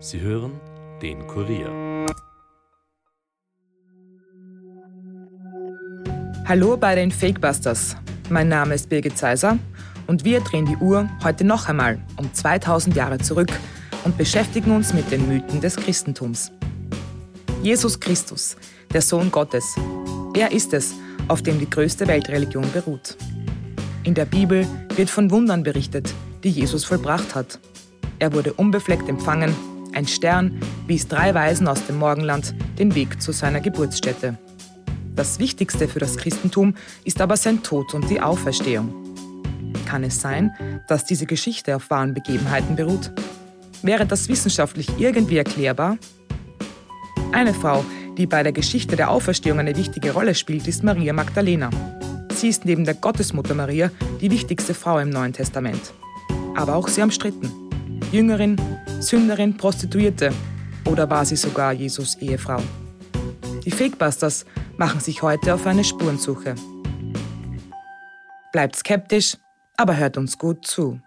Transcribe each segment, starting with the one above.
Sie hören den Kurier. Hallo bei den Fakebusters. Mein Name ist Birgit Zeiser und wir drehen die Uhr heute noch einmal um 2000 Jahre zurück und beschäftigen uns mit den Mythen des Christentums. Jesus Christus, der Sohn Gottes. Er ist es, auf dem die größte Weltreligion beruht. In der Bibel wird von Wundern berichtet, die Jesus vollbracht hat. Er wurde unbefleckt empfangen, ein Stern wies drei Weisen aus dem Morgenland den Weg zu seiner Geburtsstätte. Das Wichtigste für das Christentum ist aber sein Tod und die Auferstehung. Kann es sein, dass diese Geschichte auf wahren Begebenheiten beruht? Wäre das wissenschaftlich irgendwie erklärbar? Eine Frau, die bei der Geschichte der Auferstehung eine wichtige Rolle spielt, ist Maria Magdalena. Sie ist neben der Gottesmutter Maria die wichtigste Frau im Neuen Testament. Aber auch sehr umstritten. Jüngerin, Sünderin, Prostituierte oder war sie sogar Jesus Ehefrau? Die Fakebusters machen sich heute auf eine Spurensuche. Bleibt skeptisch, aber hört uns gut zu.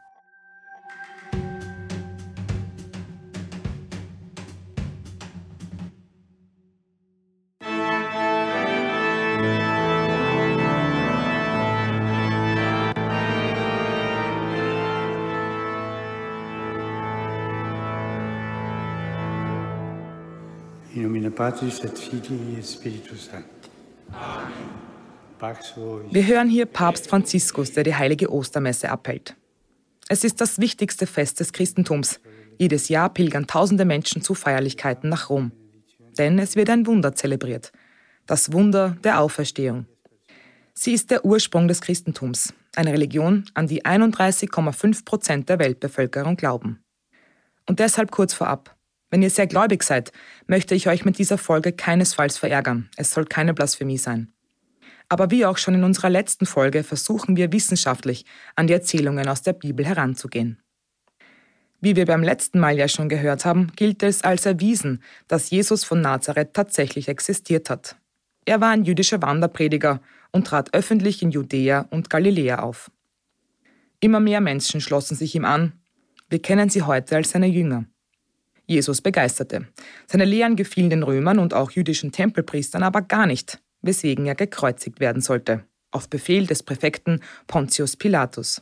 Patris et Filii et Spiritus Sancti. Vobis. Wir hören hier Papst Franziskus, der die heilige Ostermesse abhält. Es ist das wichtigste Fest des Christentums. Jedes Jahr pilgern tausende Menschen zu Feierlichkeiten nach Rom. Denn es wird ein Wunder zelebriert. Das Wunder der Auferstehung. Sie ist der Ursprung des Christentums, eine Religion, an die 31,5 Prozent der Weltbevölkerung glauben. Und deshalb kurz vorab. Wenn ihr sehr gläubig seid, möchte ich euch mit dieser Folge keinesfalls verärgern. Es soll keine Blasphemie sein. Aber wie auch schon in unserer letzten Folge versuchen wir wissenschaftlich an die Erzählungen aus der Bibel heranzugehen. Wie wir beim letzten Mal ja schon gehört haben, gilt es als erwiesen, dass Jesus von Nazareth tatsächlich existiert hat. Er war ein jüdischer Wanderprediger und trat öffentlich in Judäa und Galiläa auf. Immer mehr Menschen schlossen sich ihm an. Wir kennen sie heute als seine Jünger. Jesus begeisterte. Seine Lehren gefielen den Römern und auch jüdischen Tempelpriestern aber gar nicht, weswegen er gekreuzigt werden sollte, auf Befehl des Präfekten Pontius Pilatus.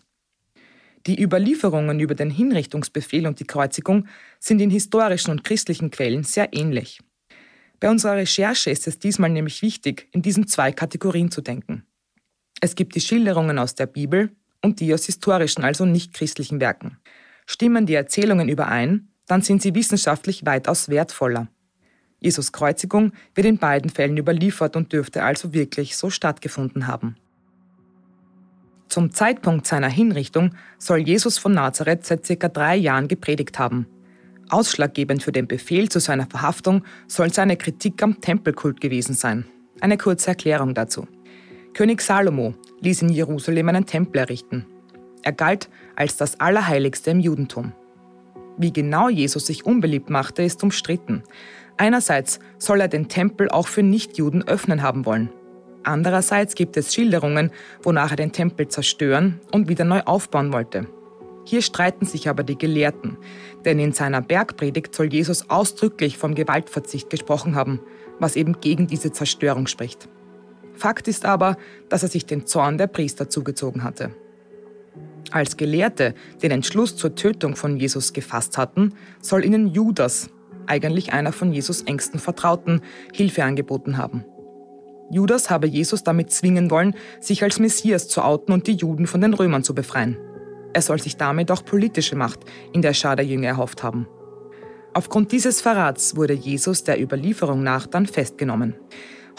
Die Überlieferungen über den Hinrichtungsbefehl und die Kreuzigung sind in historischen und christlichen Quellen sehr ähnlich. Bei unserer Recherche ist es diesmal nämlich wichtig, in diesen zwei Kategorien zu denken. Es gibt die Schilderungen aus der Bibel und die aus historischen, also nicht christlichen Werken. Stimmen die Erzählungen überein, dann sind sie wissenschaftlich weitaus wertvoller. Jesus Kreuzigung wird in beiden Fällen überliefert und dürfte also wirklich so stattgefunden haben. Zum Zeitpunkt seiner Hinrichtung soll Jesus von Nazareth seit circa drei Jahren gepredigt haben. Ausschlaggebend für den Befehl zu seiner Verhaftung soll seine Kritik am Tempelkult gewesen sein. Eine kurze Erklärung dazu. König Salomo ließ in Jerusalem einen Tempel errichten. Er galt als das Allerheiligste im Judentum. Wie genau Jesus sich unbeliebt machte, ist umstritten. Einerseits soll er den Tempel auch für Nichtjuden öffnen haben wollen. Andererseits gibt es Schilderungen, wonach er den Tempel zerstören und wieder neu aufbauen wollte. Hier streiten sich aber die Gelehrten, denn in seiner Bergpredigt soll Jesus ausdrücklich vom Gewaltverzicht gesprochen haben, was eben gegen diese Zerstörung spricht. Fakt ist aber, dass er sich den Zorn der Priester zugezogen hatte. Als Gelehrte den Entschluss zur Tötung von Jesus gefasst hatten, soll ihnen Judas, eigentlich einer von Jesus engsten Vertrauten, Hilfe angeboten haben. Judas habe Jesus damit zwingen wollen, sich als Messias zu outen und die Juden von den Römern zu befreien. Er soll sich damit auch politische Macht in der Schar der Jünger erhofft haben. Aufgrund dieses Verrats wurde Jesus der Überlieferung nach dann festgenommen.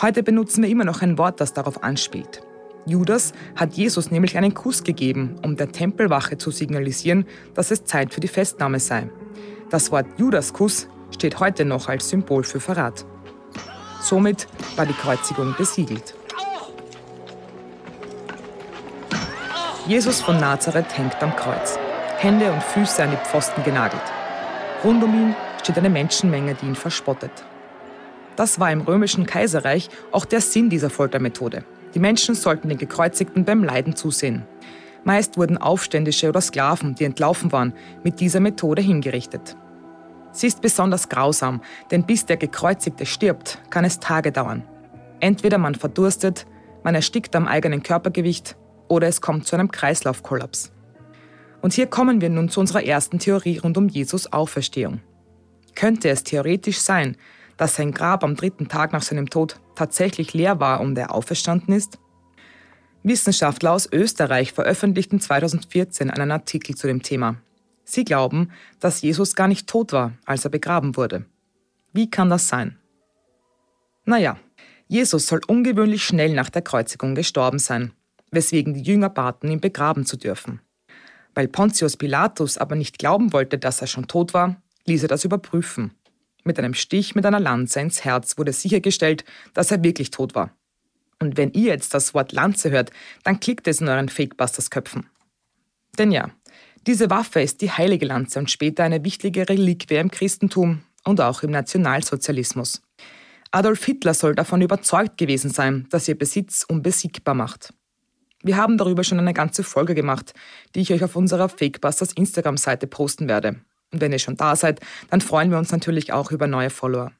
Heute benutzen wir immer noch ein Wort, das darauf anspielt. Judas hat Jesus nämlich einen Kuss gegeben, um der Tempelwache zu signalisieren, dass es Zeit für die Festnahme sei. Das Wort Judaskuss steht heute noch als Symbol für Verrat. Somit war die Kreuzigung besiegelt. Jesus von Nazareth hängt am Kreuz, Hände und Füße an die Pfosten genagelt. Rund um ihn steht eine Menschenmenge, die ihn verspottet. Das war im römischen Kaiserreich auch der Sinn dieser Foltermethode. Die Menschen sollten den Gekreuzigten beim Leiden zusehen. Meist wurden Aufständische oder Sklaven, die entlaufen waren, mit dieser Methode hingerichtet. Sie ist besonders grausam, denn bis der Gekreuzigte stirbt, kann es Tage dauern. Entweder man verdurstet, man erstickt am eigenen Körpergewicht oder es kommt zu einem Kreislaufkollaps. Und hier kommen wir nun zu unserer ersten Theorie rund um Jesus Auferstehung. Könnte es theoretisch sein, dass sein Grab am dritten Tag nach seinem Tod tatsächlich leer war und er auferstanden ist? Wissenschaftler aus Österreich veröffentlichten 2014 einen Artikel zu dem Thema. Sie glauben, dass Jesus gar nicht tot war, als er begraben wurde. Wie kann das sein? Naja, Jesus soll ungewöhnlich schnell nach der Kreuzigung gestorben sein, weswegen die Jünger baten, ihn begraben zu dürfen. Weil Pontius Pilatus aber nicht glauben wollte, dass er schon tot war, ließ er das überprüfen. Mit einem Stich mit einer Lanze ins Herz wurde sichergestellt, dass er wirklich tot war. Und wenn ihr jetzt das Wort Lanze hört, dann klickt es in euren Fakebusters-Köpfen. Denn ja, diese Waffe ist die heilige Lanze und später eine wichtige Reliquie im Christentum und auch im Nationalsozialismus. Adolf Hitler soll davon überzeugt gewesen sein, dass ihr Besitz unbesiegbar macht. Wir haben darüber schon eine ganze Folge gemacht, die ich euch auf unserer Fakebusters Instagram-Seite posten werde. Und wenn ihr schon da seid, dann freuen wir uns natürlich auch über neue Follower.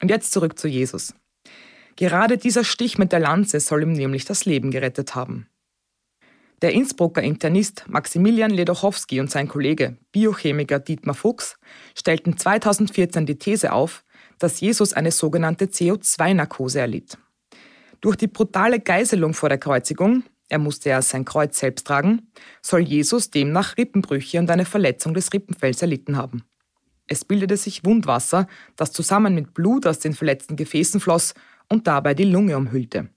Und jetzt zurück zu Jesus. Gerade dieser Stich mit der Lanze soll ihm nämlich das Leben gerettet haben. Der Innsbrucker Internist Maximilian Ledochowski und sein Kollege Biochemiker Dietmar Fuchs stellten 2014 die These auf, dass Jesus eine sogenannte CO2-Narkose erlitt. Durch die brutale Geiselung vor der Kreuzigung er musste ja sein Kreuz selbst tragen, soll Jesus demnach Rippenbrüche und eine Verletzung des Rippenfells erlitten haben. Es bildete sich Wundwasser, das zusammen mit Blut aus den verletzten Gefäßen floss und dabei die Lunge umhüllte.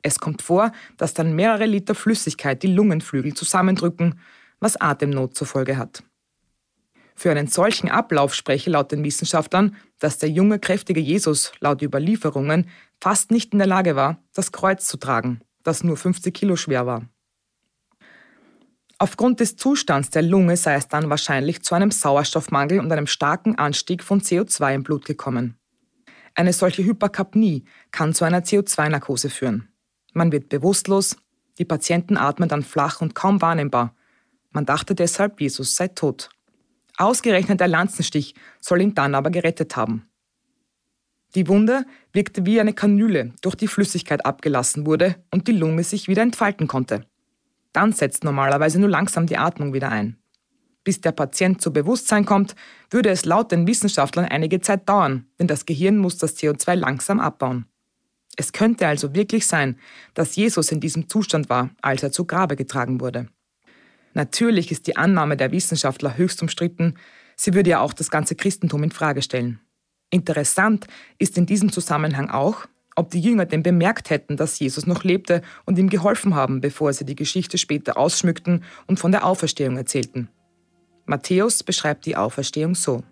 Es kommt vor, dass dann mehrere Liter Flüssigkeit die Lungenflügel zusammendrücken, was Atemnot zur Folge hat. Für einen solchen Ablauf spreche laut den Wissenschaftlern, dass der junge, kräftige Jesus laut Überlieferungen fast nicht in der Lage war, das Kreuz zu tragen das nur 50 Kilo schwer war. Aufgrund des Zustands der Lunge sei es dann wahrscheinlich zu einem Sauerstoffmangel und einem starken Anstieg von CO2 im Blut gekommen. Eine solche Hyperkapnie kann zu einer CO2-Narkose führen. Man wird bewusstlos, die Patienten atmen dann flach und kaum wahrnehmbar. Man dachte deshalb, Jesus sei tot. Ausgerechnet der Lanzenstich soll ihn dann aber gerettet haben. Die Wunde wirkte wie eine Kanüle, durch die Flüssigkeit abgelassen wurde und die Lunge sich wieder entfalten konnte. Dann setzt normalerweise nur langsam die Atmung wieder ein. Bis der Patient zu Bewusstsein kommt, würde es laut den Wissenschaftlern einige Zeit dauern, denn das Gehirn muss das CO2 langsam abbauen. Es könnte also wirklich sein, dass Jesus in diesem Zustand war, als er zu Grabe getragen wurde. Natürlich ist die Annahme der Wissenschaftler höchst umstritten, sie würde ja auch das ganze Christentum in Frage stellen. Interessant ist in diesem Zusammenhang auch, ob die Jünger denn bemerkt hätten, dass Jesus noch lebte und ihm geholfen haben, bevor sie die Geschichte später ausschmückten und von der Auferstehung erzählten. Matthäus beschreibt die Auferstehung so.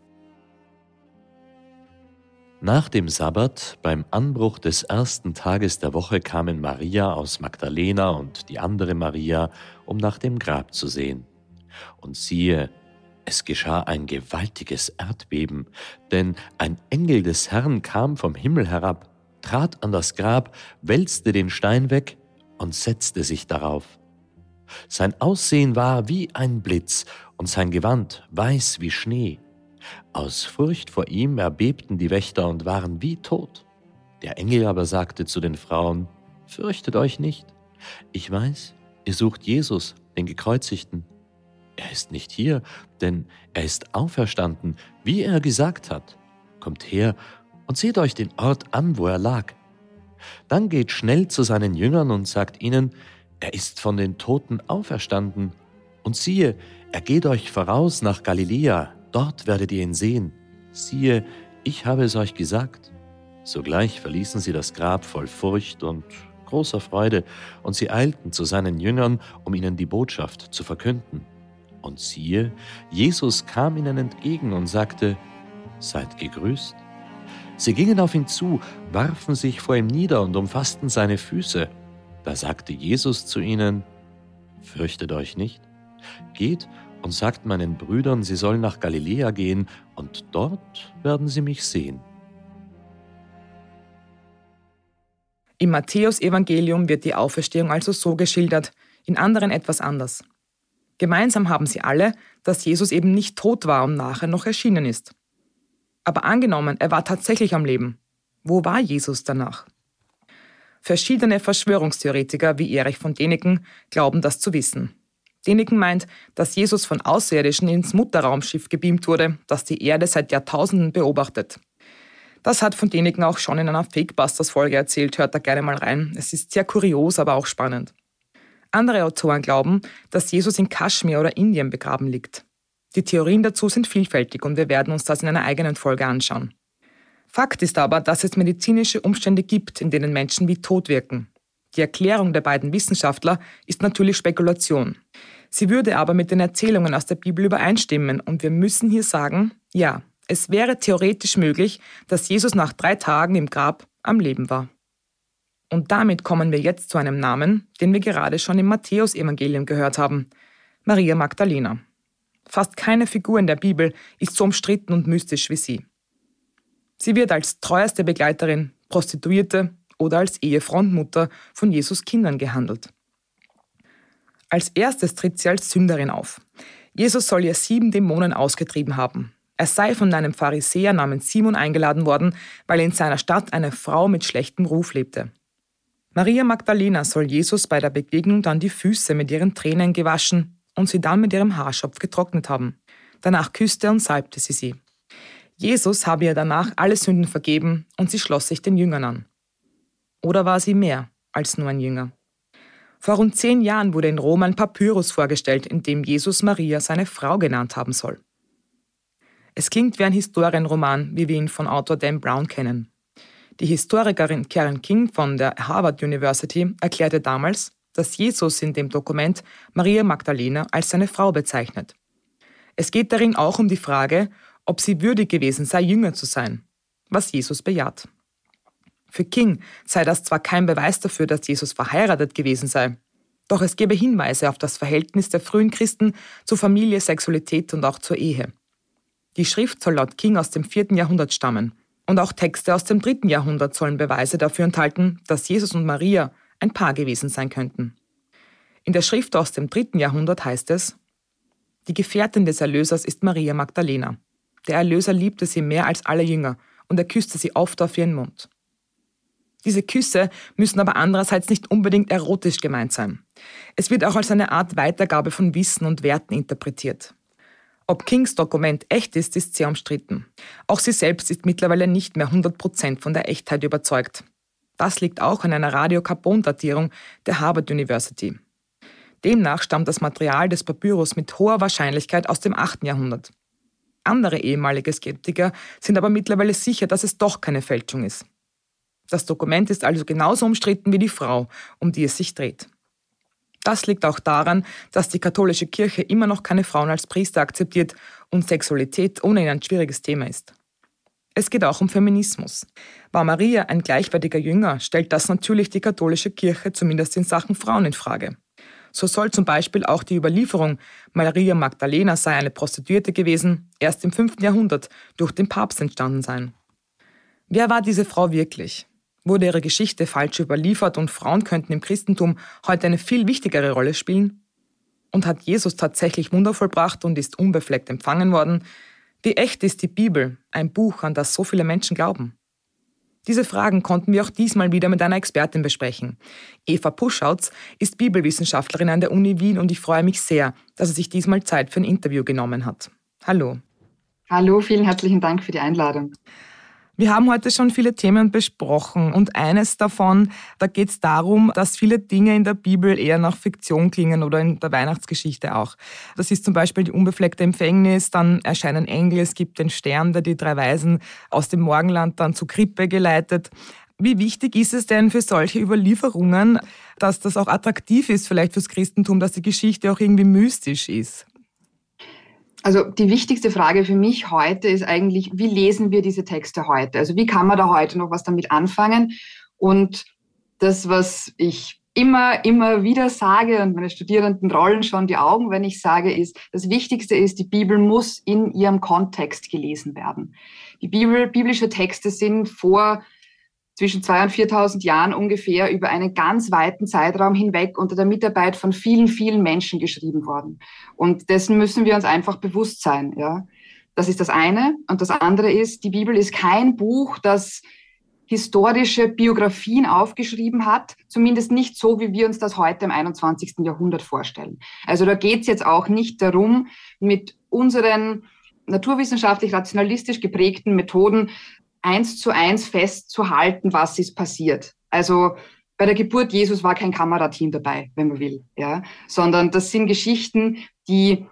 Nach dem Sabbat, beim Anbruch des ersten Tages der Woche, kamen Maria aus Magdalena und die andere Maria, um nach dem Grab zu sehen. Und siehe, es geschah ein gewaltiges Erdbeben, denn ein Engel des Herrn kam vom Himmel herab, trat an das Grab, wälzte den Stein weg und setzte sich darauf. Sein Aussehen war wie ein Blitz und sein Gewand weiß wie Schnee. Aus Furcht vor ihm erbebten die Wächter und waren wie tot. Der Engel aber sagte zu den Frauen, Fürchtet euch nicht, ich weiß, ihr sucht Jesus, den Gekreuzigten er ist nicht hier, denn er ist auferstanden, wie er gesagt hat. Kommt her und seht euch den Ort an, wo er lag. Dann geht schnell zu seinen Jüngern und sagt ihnen, er ist von den Toten auferstanden. Und siehe, er geht euch voraus nach Galiläa, dort werdet ihr ihn sehen. Siehe, ich habe es euch gesagt. Sogleich verließen sie das Grab voll Furcht und großer Freude, und sie eilten zu seinen Jüngern, um ihnen die Botschaft zu verkünden. Und siehe, Jesus kam ihnen entgegen und sagte, Seid gegrüßt. Sie gingen auf ihn zu, warfen sich vor ihm nieder und umfassten seine Füße. Da sagte Jesus zu ihnen, Fürchtet euch nicht, geht und sagt meinen Brüdern, sie sollen nach Galiläa gehen, und dort werden sie mich sehen. Im Matthäusevangelium wird die Auferstehung also so geschildert, in anderen etwas anders. Gemeinsam haben sie alle, dass Jesus eben nicht tot war und nachher noch erschienen ist. Aber angenommen, er war tatsächlich am Leben. Wo war Jesus danach? Verschiedene Verschwörungstheoretiker wie Erich von Däniken glauben das zu wissen. Däniken meint, dass Jesus von Außerirdischen ins Mutterraumschiff gebeamt wurde, das die Erde seit Jahrtausenden beobachtet. Das hat von Däniken auch schon in einer Fakebusters-Folge erzählt, hört da gerne mal rein. Es ist sehr kurios, aber auch spannend. Andere Autoren glauben, dass Jesus in Kaschmir oder Indien begraben liegt. Die Theorien dazu sind vielfältig und wir werden uns das in einer eigenen Folge anschauen. Fakt ist aber, dass es medizinische Umstände gibt, in denen Menschen wie tot wirken. Die Erklärung der beiden Wissenschaftler ist natürlich Spekulation. Sie würde aber mit den Erzählungen aus der Bibel übereinstimmen und wir müssen hier sagen, ja, es wäre theoretisch möglich, dass Jesus nach drei Tagen im Grab am Leben war. Und damit kommen wir jetzt zu einem Namen, den wir gerade schon im Matthäusevangelium gehört haben, Maria Magdalena. Fast keine Figur in der Bibel ist so umstritten und mystisch wie sie. Sie wird als treueste Begleiterin, Prostituierte oder als Ehefrontmutter von Jesus Kindern gehandelt. Als erstes tritt sie als Sünderin auf. Jesus soll ihr sieben Dämonen ausgetrieben haben. Er sei von einem Pharisäer namens Simon eingeladen worden, weil in seiner Stadt eine Frau mit schlechtem Ruf lebte. Maria Magdalena soll Jesus bei der Begegnung dann die Füße mit ihren Tränen gewaschen und sie dann mit ihrem Haarschopf getrocknet haben. Danach küsste und salbte sie sie. Jesus habe ihr danach alle Sünden vergeben und sie schloss sich den Jüngern an. Oder war sie mehr als nur ein Jünger? Vor rund zehn Jahren wurde in Rom ein Papyrus vorgestellt, in dem Jesus Maria seine Frau genannt haben soll. Es klingt wie ein Historienroman, wie wir ihn von Autor Dan Brown kennen. Die Historikerin Karen King von der Harvard University erklärte damals, dass Jesus in dem Dokument Maria Magdalena als seine Frau bezeichnet. Es geht darin auch um die Frage, ob sie würdig gewesen sei, Jünger zu sein, was Jesus bejaht. Für King sei das zwar kein Beweis dafür, dass Jesus verheiratet gewesen sei, doch es gebe Hinweise auf das Verhältnis der frühen Christen zu Familie, Sexualität und auch zur Ehe. Die Schrift soll laut King aus dem 4. Jahrhundert stammen und auch Texte aus dem 3. Jahrhundert sollen Beweise dafür enthalten, dass Jesus und Maria ein Paar gewesen sein könnten. In der Schrift aus dem 3. Jahrhundert heißt es, die Gefährtin des Erlösers ist Maria Magdalena. Der Erlöser liebte sie mehr als alle Jünger und er küsste sie oft auf ihren Mund. Diese Küsse müssen aber andererseits nicht unbedingt erotisch gemeint sein. Es wird auch als eine Art Weitergabe von Wissen und Werten interpretiert. Ob Kings Dokument echt ist, ist sehr umstritten. Auch sie selbst ist mittlerweile nicht mehr 100% von der Echtheit überzeugt. Das liegt auch an einer Radiokarbon-Datierung der Harvard University. Demnach stammt das Material des Papyrus mit hoher Wahrscheinlichkeit aus dem 8. Jahrhundert. Andere ehemalige Skeptiker sind aber mittlerweile sicher, dass es doch keine Fälschung ist. Das Dokument ist also genauso umstritten wie die Frau, um die es sich dreht. Das liegt auch daran, dass die katholische Kirche immer noch keine Frauen als Priester akzeptiert und Sexualität ohnehin ein schwieriges Thema ist. Es geht auch um Feminismus. War Maria ein gleichwertiger Jünger, stellt das natürlich die katholische Kirche zumindest in Sachen Frauen in Frage. So soll zum Beispiel auch die Überlieferung, Maria Magdalena sei eine Prostituierte gewesen, erst im 5. Jahrhundert durch den Papst entstanden sein. Wer war diese Frau wirklich? Wurde ihre Geschichte falsch überliefert und Frauen könnten im Christentum heute eine viel wichtigere Rolle spielen? Und hat Jesus tatsächlich Wunder vollbracht und ist unbefleckt empfangen worden? Wie echt ist die Bibel, ein Buch, an das so viele Menschen glauben? Diese Fragen konnten wir auch diesmal wieder mit einer Expertin besprechen. Eva Puschautz ist Bibelwissenschaftlerin an der Uni Wien und ich freue mich sehr, dass sie sich diesmal Zeit für ein Interview genommen hat. Hallo. Hallo, vielen herzlichen Dank für die Einladung. Wir haben heute schon viele Themen besprochen und eines davon, da geht es darum, dass viele Dinge in der Bibel eher nach Fiktion klingen oder in der Weihnachtsgeschichte auch. Das ist zum Beispiel die unbefleckte Empfängnis, dann erscheinen Engel, es gibt den Stern, der die drei Weisen aus dem Morgenland dann zur Krippe geleitet. Wie wichtig ist es denn für solche Überlieferungen, dass das auch attraktiv ist, vielleicht fürs Christentum, dass die Geschichte auch irgendwie mystisch ist? Also die wichtigste Frage für mich heute ist eigentlich, wie lesen wir diese Texte heute? Also wie kann man da heute noch was damit anfangen? Und das, was ich immer, immer wieder sage und meine Studierenden rollen schon die Augen, wenn ich sage, ist, das Wichtigste ist, die Bibel muss in ihrem Kontext gelesen werden. Die Bibel, biblische Texte sind vor zwischen 2.000 und 4.000 Jahren ungefähr über einen ganz weiten Zeitraum hinweg unter der Mitarbeit von vielen, vielen Menschen geschrieben worden. Und dessen müssen wir uns einfach bewusst sein. Ja. Das ist das eine. Und das andere ist, die Bibel ist kein Buch, das historische Biografien aufgeschrieben hat, zumindest nicht so, wie wir uns das heute im 21. Jahrhundert vorstellen. Also da geht es jetzt auch nicht darum, mit unseren naturwissenschaftlich rationalistisch geprägten Methoden eins zu eins festzuhalten, was ist passiert. Also bei der Geburt Jesus war kein Kamerateam dabei, wenn man will, ja, sondern das sind Geschichten, die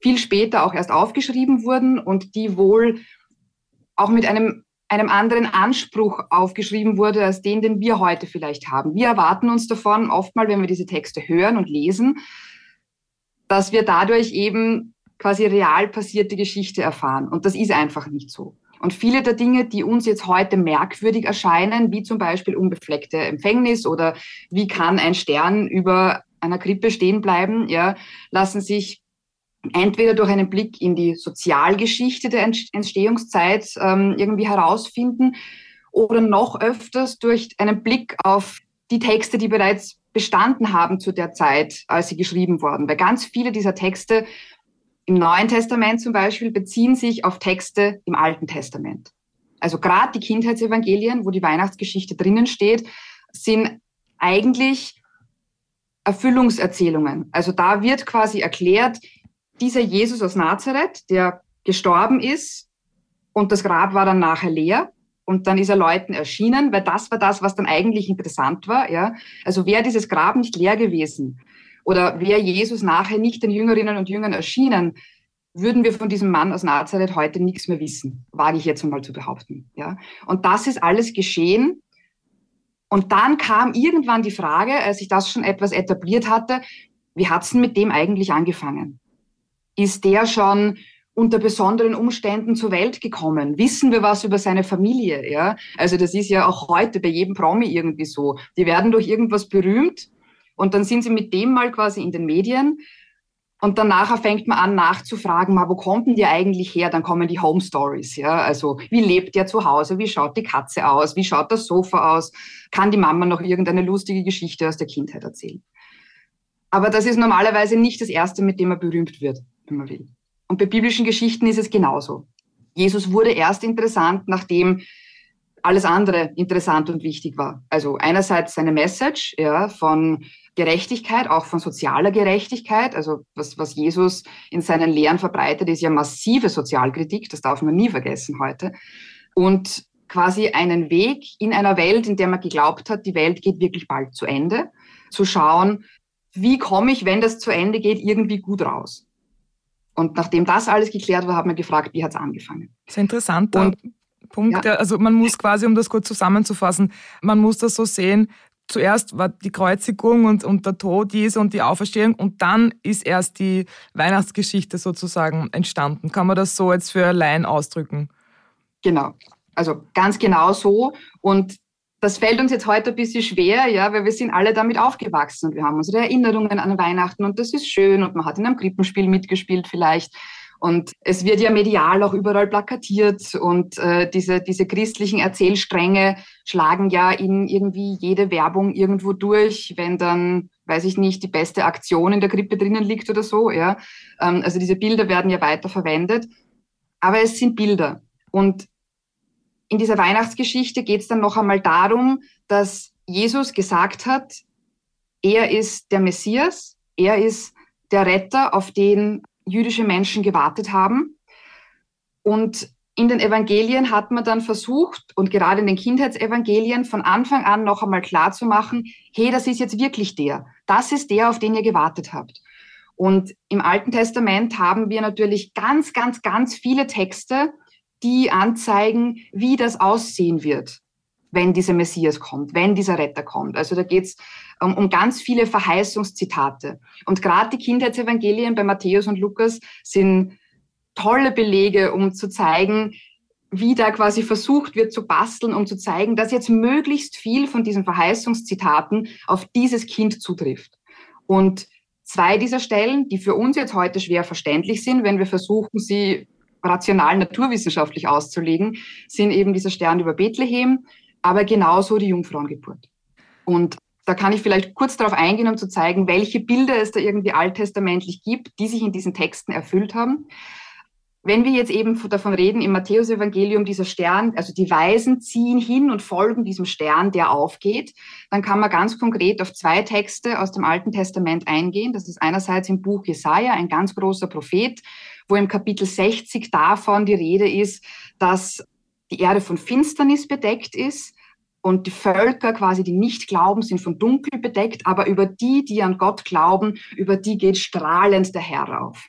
viel später auch erst aufgeschrieben wurden und die wohl auch mit einem einem anderen Anspruch aufgeschrieben wurde als den, den wir heute vielleicht haben. Wir erwarten uns davon oftmal, wenn wir diese Texte hören und lesen, dass wir dadurch eben quasi real passierte Geschichte erfahren. Und das ist einfach nicht so. Und viele der Dinge, die uns jetzt heute merkwürdig erscheinen, wie zum Beispiel unbefleckte Empfängnis oder wie kann ein Stern über einer Krippe stehen bleiben, ja, lassen sich entweder durch einen Blick in die Sozialgeschichte der Entstehungszeit ähm, irgendwie herausfinden oder noch öfters durch einen Blick auf die Texte, die bereits bestanden haben zu der Zeit, als sie geschrieben wurden. Weil ganz viele dieser Texte im Neuen Testament zum Beispiel beziehen sich auf Texte im Alten Testament. Also gerade die Kindheitsevangelien, wo die Weihnachtsgeschichte drinnen steht, sind eigentlich Erfüllungserzählungen. Also da wird quasi erklärt, dieser Jesus aus Nazareth, der gestorben ist und das Grab war dann nachher leer und dann ist er Leuten erschienen, weil das war das, was dann eigentlich interessant war. Ja? Also wäre dieses Grab nicht leer gewesen oder wäre Jesus nachher nicht den Jüngerinnen und Jüngern erschienen, würden wir von diesem Mann aus Nazareth heute nichts mehr wissen, wage ich jetzt einmal zu behaupten. Ja? Und das ist alles geschehen. Und dann kam irgendwann die Frage, als ich das schon etwas etabliert hatte, wie hat's denn mit dem eigentlich angefangen? Ist der schon unter besonderen Umständen zur Welt gekommen? Wissen wir was über seine Familie? Ja, also das ist ja auch heute bei jedem Promi irgendwie so. Die werden durch irgendwas berühmt und dann sind sie mit dem mal quasi in den Medien. Und dann nachher fängt man an nachzufragen, mal, wo kommt denn die eigentlich her? Dann kommen die Home Stories, ja. Also, wie lebt der zu Hause? Wie schaut die Katze aus? Wie schaut das Sofa aus? Kann die Mama noch irgendeine lustige Geschichte aus der Kindheit erzählen? Aber das ist normalerweise nicht das erste, mit dem er berühmt wird wenn man will. Und bei biblischen Geschichten ist es genauso. Jesus wurde erst interessant, nachdem alles andere interessant und wichtig war. Also einerseits seine Message ja, von Gerechtigkeit, auch von sozialer Gerechtigkeit. Also was, was Jesus in seinen Lehren verbreitet, ist ja massive Sozialkritik. Das darf man nie vergessen heute. Und quasi einen Weg in einer Welt, in der man geglaubt hat, die Welt geht wirklich bald zu Ende, zu schauen, wie komme ich, wenn das zu Ende geht, irgendwie gut raus. Und nachdem das alles geklärt war, haben wir gefragt, wie hat es angefangen. Sehr interessanter Und, Punkt. Ja. Also man muss quasi, um das kurz zusammenzufassen, man muss das so sehen, zuerst war die Kreuzigung und, und der Tod Jesu und die Auferstehung und dann ist erst die Weihnachtsgeschichte sozusagen entstanden. Kann man das so jetzt für Laien ausdrücken? Genau. Also ganz genau so. Und das fällt uns jetzt heute ein bisschen schwer, ja, weil wir sind alle damit aufgewachsen und wir haben unsere Erinnerungen an Weihnachten und das ist schön und man hat in einem Krippenspiel mitgespielt vielleicht. Und es wird ja medial auch überall plakatiert und äh, diese, diese christlichen Erzählstränge schlagen ja in irgendwie jede Werbung irgendwo durch, wenn dann, weiß ich nicht, die beste Aktion in der Krippe drinnen liegt oder so. Ja. Ähm, also diese Bilder werden ja weiter verwendet. Aber es sind Bilder. Und in dieser Weihnachtsgeschichte geht es dann noch einmal darum, dass Jesus gesagt hat, er ist der Messias, er ist der Retter, auf den jüdische Menschen gewartet haben. Und in den Evangelien hat man dann versucht, und gerade in den Kindheitsevangelien, von Anfang an noch einmal klar zu machen, hey, das ist jetzt wirklich der. Das ist der, auf den ihr gewartet habt. Und im Alten Testament haben wir natürlich ganz, ganz, ganz viele Texte, die anzeigen, wie das aussehen wird, wenn dieser Messias kommt, wenn dieser Retter kommt. Also da geht es um, um ganz viele Verheißungszitate. Und gerade die Kindheitsevangelien bei Matthäus und Lukas sind tolle Belege, um zu zeigen, wie da quasi versucht wird zu basteln, um zu zeigen, dass jetzt möglichst viel von diesen Verheißungszitaten auf dieses Kind zutrifft. Und zwei dieser Stellen, die für uns jetzt heute schwer verständlich sind, wenn wir versuchen, sie rational naturwissenschaftlich auszulegen, sind eben dieser Stern über Bethlehem, aber genauso die Jungfrauengeburt. Und da kann ich vielleicht kurz darauf eingehen, um zu zeigen, welche Bilder es da irgendwie alttestamentlich gibt, die sich in diesen Texten erfüllt haben. wenn wir jetzt eben davon reden, im Matthäusevangelium dieser Stern, also die Weisen ziehen hin und folgen diesem Stern, der aufgeht, dann kann man ganz konkret auf zwei Texte aus dem Alten Testament eingehen. Das ist einerseits im Buch Jesaja, ein ganz großer Prophet, wo im Kapitel 60 davon die Rede ist, dass die Erde von Finsternis bedeckt ist und die Völker quasi, die nicht glauben, sind von Dunkel bedeckt, aber über die, die an Gott glauben, über die geht strahlend der Herr auf.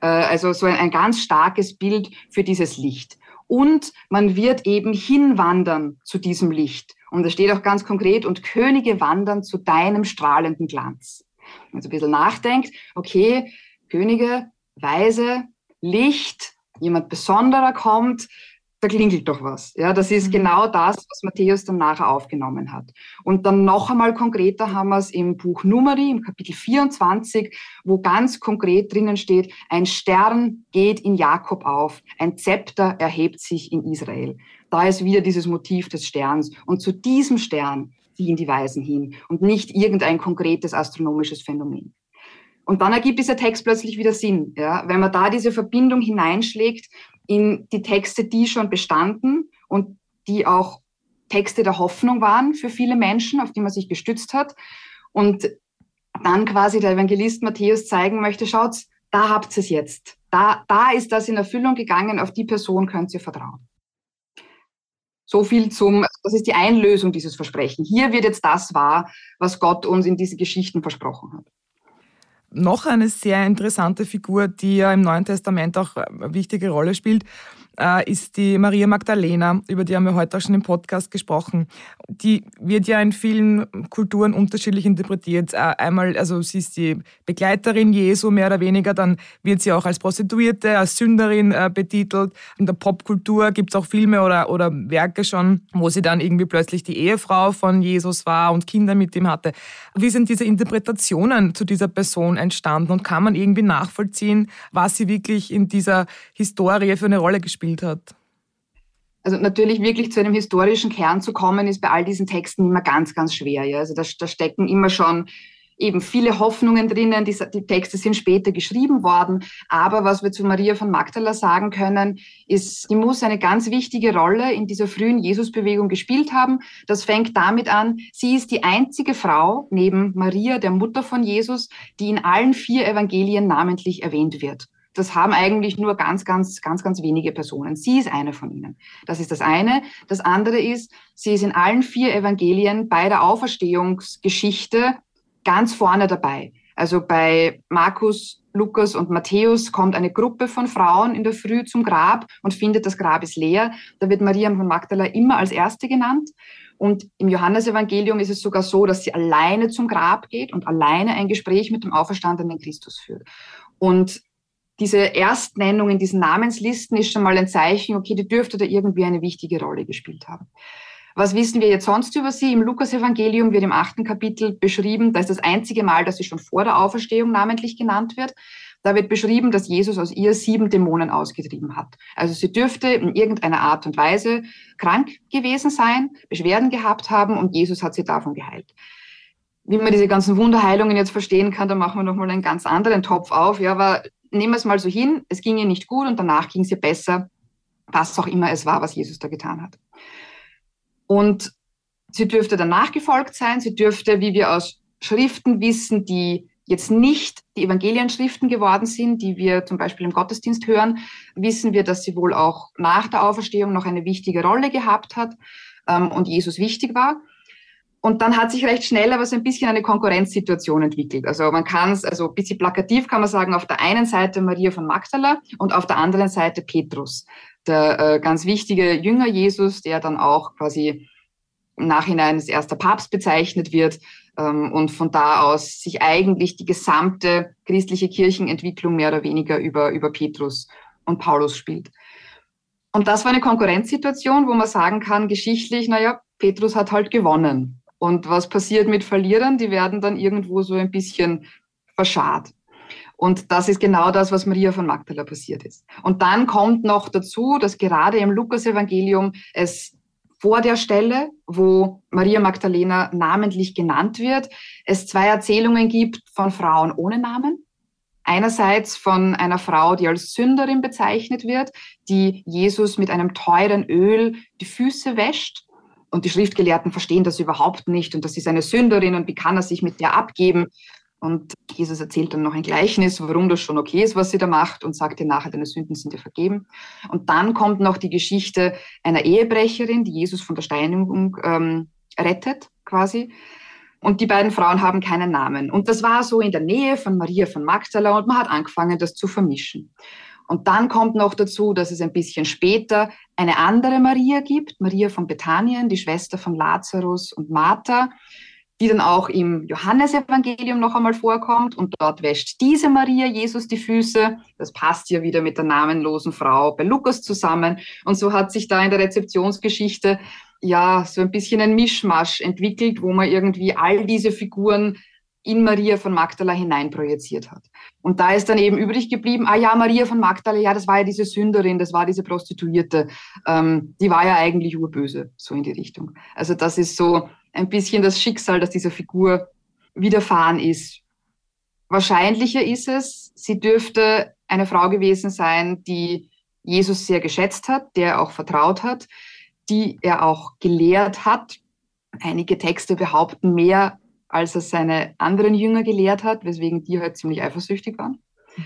Äh, also so ein, ganz starkes Bild für dieses Licht. Und man wird eben hinwandern zu diesem Licht. Und da steht auch ganz konkret, und Könige wandern zu deinem strahlenden Glanz. Also ein bisschen nachdenkt, okay, Könige, Weise, Licht, jemand Besonderer kommt, da klingelt doch was. Ja, das ist mhm. genau das, was Matthäus dann nachher aufgenommen hat. Und dann noch einmal konkreter haben wir es im Buch Numeri, im Kapitel 24, wo ganz konkret drinnen steht, ein Stern geht in Jakob auf, ein Zepter erhebt sich in Israel. Da ist wieder dieses Motiv des Sterns. Und zu diesem Stern ziehen die Weisen hin und nicht irgendein konkretes astronomisches Phänomen. Und dann ergibt dieser Text plötzlich wieder Sinn, ja, wenn man da diese Verbindung hineinschlägt in die Texte, die schon bestanden und die auch Texte der Hoffnung waren für viele Menschen, auf die man sich gestützt hat. Und dann quasi der Evangelist Matthäus zeigen möchte, schaut, da habt ihr es jetzt. Da, da ist das in Erfüllung gegangen, auf die Person könnt ihr vertrauen. So viel zum, das ist die Einlösung dieses Versprechen. Hier wird jetzt das wahr, was Gott uns in diese Geschichten versprochen hat. Noch eine sehr interessante Figur, die ja im Neuen Testament auch eine wichtige Rolle spielt, äh, ist die Maria Magdalena, über die haben wir heute auch schon im Podcast gesprochen. Die wird ja in vielen Kulturen unterschiedlich interpretiert. Äh, einmal, also sie ist die Begleiterin Jesu mehr oder weniger, dann wird sie auch als Prostituierte, als Sünderin äh, betitelt. In der Popkultur gibt es auch Filme oder, oder Werke schon, wo sie dann irgendwie plötzlich die Ehefrau von Jesus war und Kinder mit ihm hatte. Wie sind diese Interpretationen zu dieser Person entstanden und kann man irgendwie nachvollziehen, was sie wirklich in dieser Historie für eine Rolle gespielt gespielt hat? Also natürlich wirklich zu einem historischen Kern zu kommen, ist bei all diesen Texten immer ganz, ganz schwer. Ja? Also da, da stecken immer schon eben viele Hoffnungen drinnen. Die, die, Texte sind später geschrieben worden. Aber was wir zu Maria von Magdala sagen können, ist, die muss eine ganz wichtige Rolle in dieser frühen Jesusbewegung gespielt haben. Das fängt damit an, sie ist die einzige Frau neben Maria, der Mutter von Jesus, die in allen vier Evangelien namentlich erwähnt wird. Das haben eigentlich nur ganz, ganz, ganz, ganz wenige Personen. Sie ist eine von ihnen. Das ist das eine. Das andere ist, sie ist in allen vier Evangelien bei der Auferstehungsgeschichte ganz vorne dabei. Also bei Markus, Lukas und Matthäus kommt eine Gruppe von Frauen in der Früh zum Grab und findet, das Grab ist leer. Da wird Maria von Magdala immer als Erste genannt. Und im Johannesevangelium ist es sogar so, dass sie alleine zum Grab geht und alleine ein Gespräch mit dem auferstandenen Christus führt. Und diese Erstnennung in diesen Namenslisten ist schon mal ein Zeichen, okay, die dürfte da irgendwie eine wichtige Rolle gespielt haben. Was wissen wir jetzt sonst über sie? Im Lukas-Evangelium wird im achten Kapitel beschrieben, da ist das einzige Mal, dass sie schon vor der Auferstehung namentlich genannt wird. Da wird beschrieben, dass Jesus aus ihr sieben Dämonen ausgetrieben hat. Also sie dürfte in irgendeiner Art und Weise krank gewesen sein, Beschwerden gehabt haben und Jesus hat sie davon geheilt. Wie man diese ganzen Wunderheilungen jetzt verstehen kann, da machen wir nochmal einen ganz anderen Topf auf. Ja, aber nehmen wir es mal so hin, es ging ihr nicht gut und danach ging es ihr besser, was auch immer es war, was Jesus da getan hat. Und sie dürfte danach gefolgt sein, sie dürfte, wie wir aus Schriften wissen, die jetzt nicht die Evangelienschriften geworden sind, die wir zum Beispiel im Gottesdienst hören, wissen wir, dass sie wohl auch nach der Auferstehung noch eine wichtige Rolle gehabt hat ähm, und Jesus wichtig war. Und dann hat sich recht schnell aber so ein bisschen eine Konkurrenzsituation entwickelt. Also man kann es, also ein bisschen plakativ kann man sagen, auf der einen Seite Maria von Magdala und auf der anderen Seite Petrus, der äh, ganz wichtige Jünger Jesus, der dann auch quasi im Nachhinein als erster Papst bezeichnet wird ähm, und von da aus sich eigentlich die gesamte christliche Kirchenentwicklung mehr oder weniger über, über Petrus und Paulus spielt. Und das war eine Konkurrenzsituation, wo man sagen kann, geschichtlich, naja, Petrus hat halt gewonnen. Und was passiert mit Verlierern? Die werden dann irgendwo so ein bisschen verscharrt. Und das ist genau das, was Maria von Magdala passiert ist. Und dann kommt noch dazu, dass gerade im Lukas-Evangelium es vor der Stelle, wo Maria Magdalena namentlich genannt wird, es zwei Erzählungen gibt von Frauen ohne Namen. Einerseits von einer Frau, die als Sünderin bezeichnet wird, die Jesus mit einem teuren Öl die Füße wäscht. Und die Schriftgelehrten verstehen das überhaupt nicht und das ist eine Sünderin und wie kann er sich mit der abgeben? Und Jesus erzählt dann noch ein Gleichnis, warum das schon okay ist, was sie da macht und sagt ihr nachher, deine Sünden sind dir vergeben. Und dann kommt noch die Geschichte einer Ehebrecherin, die Jesus von der Steinigung ähm, rettet, quasi. Und die beiden Frauen haben keinen Namen. Und das war so in der Nähe von Maria von Magdala und man hat angefangen, das zu vermischen. Und dann kommt noch dazu, dass es ein bisschen später eine andere Maria gibt, Maria von Bethanien, die Schwester von Lazarus und Martha, die dann auch im Johannesevangelium noch einmal vorkommt. Und dort wäscht diese Maria Jesus die Füße. Das passt ja wieder mit der namenlosen Frau bei Lukas zusammen. Und so hat sich da in der Rezeptionsgeschichte ja, so ein bisschen ein Mischmasch entwickelt, wo man irgendwie all diese Figuren in Maria von Magdala hineinprojiziert hat. Und da ist dann eben übrig geblieben, ah ja, Maria von Magdala, ja, das war ja diese Sünderin, das war diese Prostituierte, ähm, die war ja eigentlich urböse, so in die Richtung. Also das ist so ein bisschen das Schicksal, das dieser Figur widerfahren ist. Wahrscheinlicher ist es, sie dürfte eine Frau gewesen sein, die Jesus sehr geschätzt hat, der auch vertraut hat, die er auch gelehrt hat. Einige Texte behaupten mehr, als er seine anderen Jünger gelehrt hat, weswegen die halt ziemlich eifersüchtig waren. Mhm.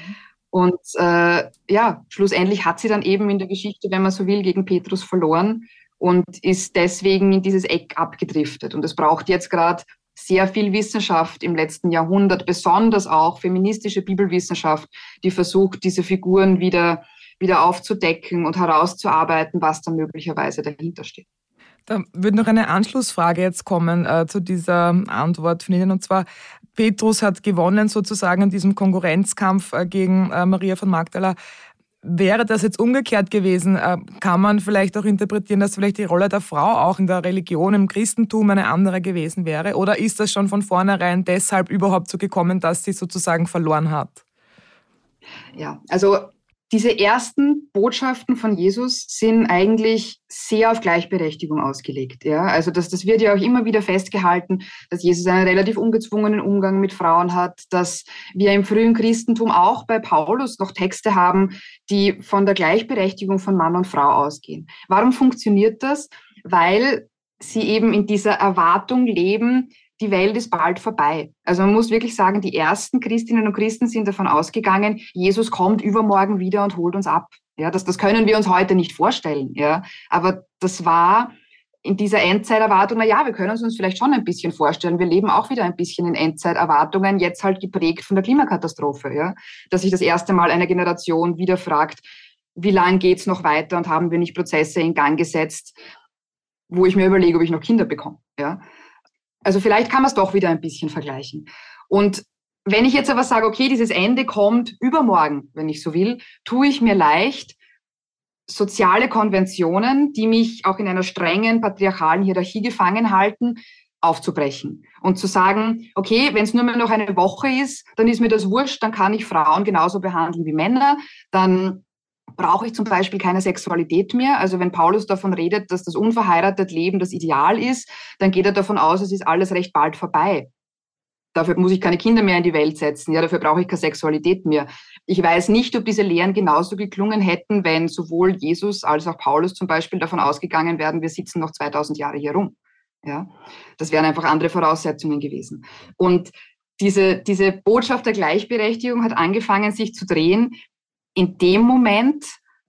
Und äh, ja, schlussendlich hat sie dann eben in der Geschichte, wenn man so will, gegen Petrus verloren und ist deswegen in dieses Eck abgedriftet. Und es braucht jetzt gerade sehr viel Wissenschaft im letzten Jahrhundert, besonders auch feministische Bibelwissenschaft, die versucht, diese Figuren wieder wieder aufzudecken und herauszuarbeiten, was da möglicherweise dahinter steht. Da würde noch eine Anschlussfrage jetzt kommen äh, zu dieser Antwort von Ihnen. Und zwar, Petrus hat gewonnen sozusagen in diesem Konkurrenzkampf äh, gegen äh, Maria von Magdala. Wäre das jetzt umgekehrt gewesen, äh, kann man vielleicht auch interpretieren, dass vielleicht die Rolle der Frau auch in der Religion, im Christentum eine andere gewesen wäre? Oder ist das schon von vornherein deshalb überhaupt so gekommen, dass sie sozusagen verloren hat? Ja, also diese ersten Botschaften von Jesus sind eigentlich sehr auf Gleichberechtigung ausgelegt. Ja? Also das, das wird ja auch immer wieder festgehalten, dass Jesus einen relativ ungezwungenen Umgang mit Frauen hat, dass wir im frühen Christentum auch bei Paulus noch Texte haben, die von der Gleichberechtigung von Mann und Frau ausgehen. Warum funktioniert das? Weil sie eben in dieser Erwartung leben, die Welt ist bald vorbei. Also man muss wirklich sagen, die ersten Christinnen und Christen sind davon ausgegangen, Jesus kommt übermorgen wieder und holt uns ab. Ja, das, das können wir uns heute nicht vorstellen. Ja, aber das war in dieser Endzeiterwartung, na ja, wir können es uns vielleicht schon ein bisschen vorstellen. Wir leben auch wieder ein bisschen in Endzeiterwartungen, jetzt halt geprägt von der Klimakatastrophe, ja, dass sich das erste Mal eine Generation wieder fragt, wie lange geht's noch weiter und haben wir nicht Prozesse in Gang gesetzt, wo ich mir überlege, ob ich noch Kinder bekomme, ja. Also vielleicht kann man es doch wieder ein bisschen vergleichen. Und wenn ich jetzt aber sage, okay, dieses Ende kommt übermorgen, wenn ich so will, tue ich mir leicht, soziale Konventionen, die mich auch in einer strengen patriarchalen Hierarchie gefangen halten, aufzubrechen und zu sagen, okay, wenn es nur mehr noch eine Woche ist, dann ist mir das wurscht, dann kann ich Frauen genauso behandeln wie Männer, dann brauche ich zum Beispiel keine Sexualität mehr. Also wenn Paulus davon redet, dass das unverheiratet Leben das Ideal ist, dann geht er davon aus, es ist alles recht bald vorbei. Dafür muss ich keine Kinder mehr in die Welt setzen. Ja, dafür brauche ich keine Sexualität mehr. Ich weiß nicht, ob diese Lehren genauso geklungen hätten, wenn sowohl Jesus als auch Paulus zum Beispiel davon ausgegangen wären, wir sitzen noch 2000 Jahre hier rum. Ja, das wären einfach andere Voraussetzungen gewesen. Und diese, diese Botschaft der Gleichberechtigung hat angefangen, sich zu drehen, in dem Moment,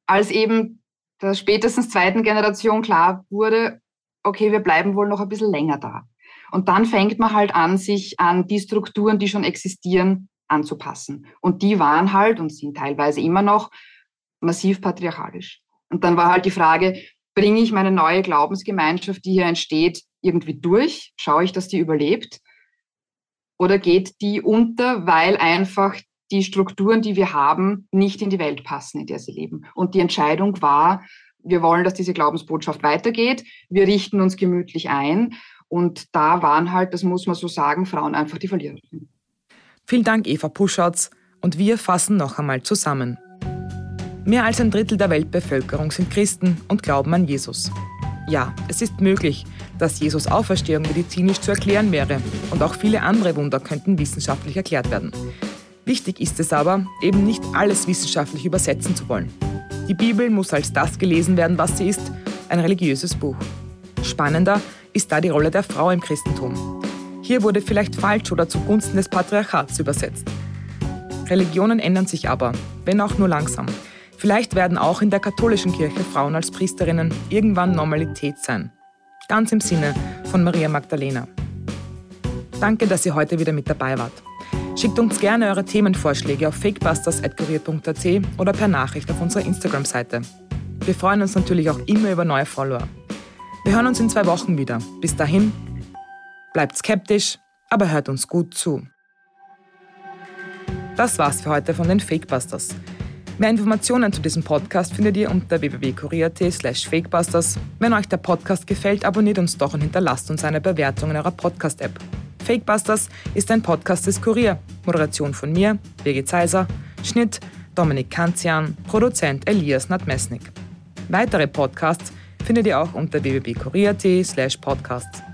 als eben der spätestens zweiten Generation klar wurde, okay, wir bleiben wohl noch ein bisschen länger da. Und dann fängt man halt an, sich an die Strukturen, die schon existieren, anzupassen. Und die waren halt und sind teilweise immer noch massiv patriarchalisch. Und dann war halt die Frage, bringe ich meine neue Glaubensgemeinschaft, die hier entsteht, irgendwie durch? Schaue ich, dass die überlebt? Oder geht die unter, weil einfach die Strukturen, die wir haben, nicht in die Welt passen, in der sie leben. Und die Entscheidung war, wir wollen, dass diese Glaubensbotschaft weitergeht. Wir richten uns gemütlich ein. Und da waren halt, das muss man so sagen, Frauen einfach die Verlierer. Vielen Dank, Eva Puschatz. Und wir fassen noch einmal zusammen. Mehr als ein Drittel der Weltbevölkerung sind Christen und glauben an Jesus. Ja, es ist möglich, dass Jesus Auferstehung medizinisch zu erklären wäre und auch viele andere Wunder könnten wissenschaftlich erklärt werden. Wichtig ist es aber, eben nicht alles wissenschaftlich übersetzen zu wollen. Die Bibel muss als das gelesen werden, was sie ist, ein religiöses Buch. Spannender ist da die Rolle der Frau im Christentum. Hier wurde vielleicht falsch oder zugunsten des Patriarchats übersetzt. Religionen ändern sich aber, wenn auch nur langsam. Vielleicht werden auch in der katholischen Kirche Frauen als Priesterinnen irgendwann Normalität sein. Ganz im Sinne von Maria Magdalena. Danke, dass ihr heute wieder mit dabei wart. Schickt uns gerne eure Themenvorschläge auf fakebusters.kurier.at oder per Nachricht auf unserer Instagram-Seite. Wir freuen uns natürlich auch immer über neue Follower. Wir hören uns in zwei Wochen wieder. Bis dahin, bleibt skeptisch, aber hört uns gut zu. Das war's für heute von den Fakebusters. Mehr Informationen zu diesem Podcast findet ihr unter www.kurier.at slash fakebusters. Wenn euch der Podcast gefällt, abonniert uns doch und hinterlasst uns eine Bewertung in eurer Podcast-App. Fakebusters ist ein Podcast des Kurier. Moderation von mir, Birgit Zeiser, Schnitt Dominik Kanzian, Produzent Elias Nadmesnik. Weitere Podcasts findet ihr auch unter www.kurier.at slash podcasts.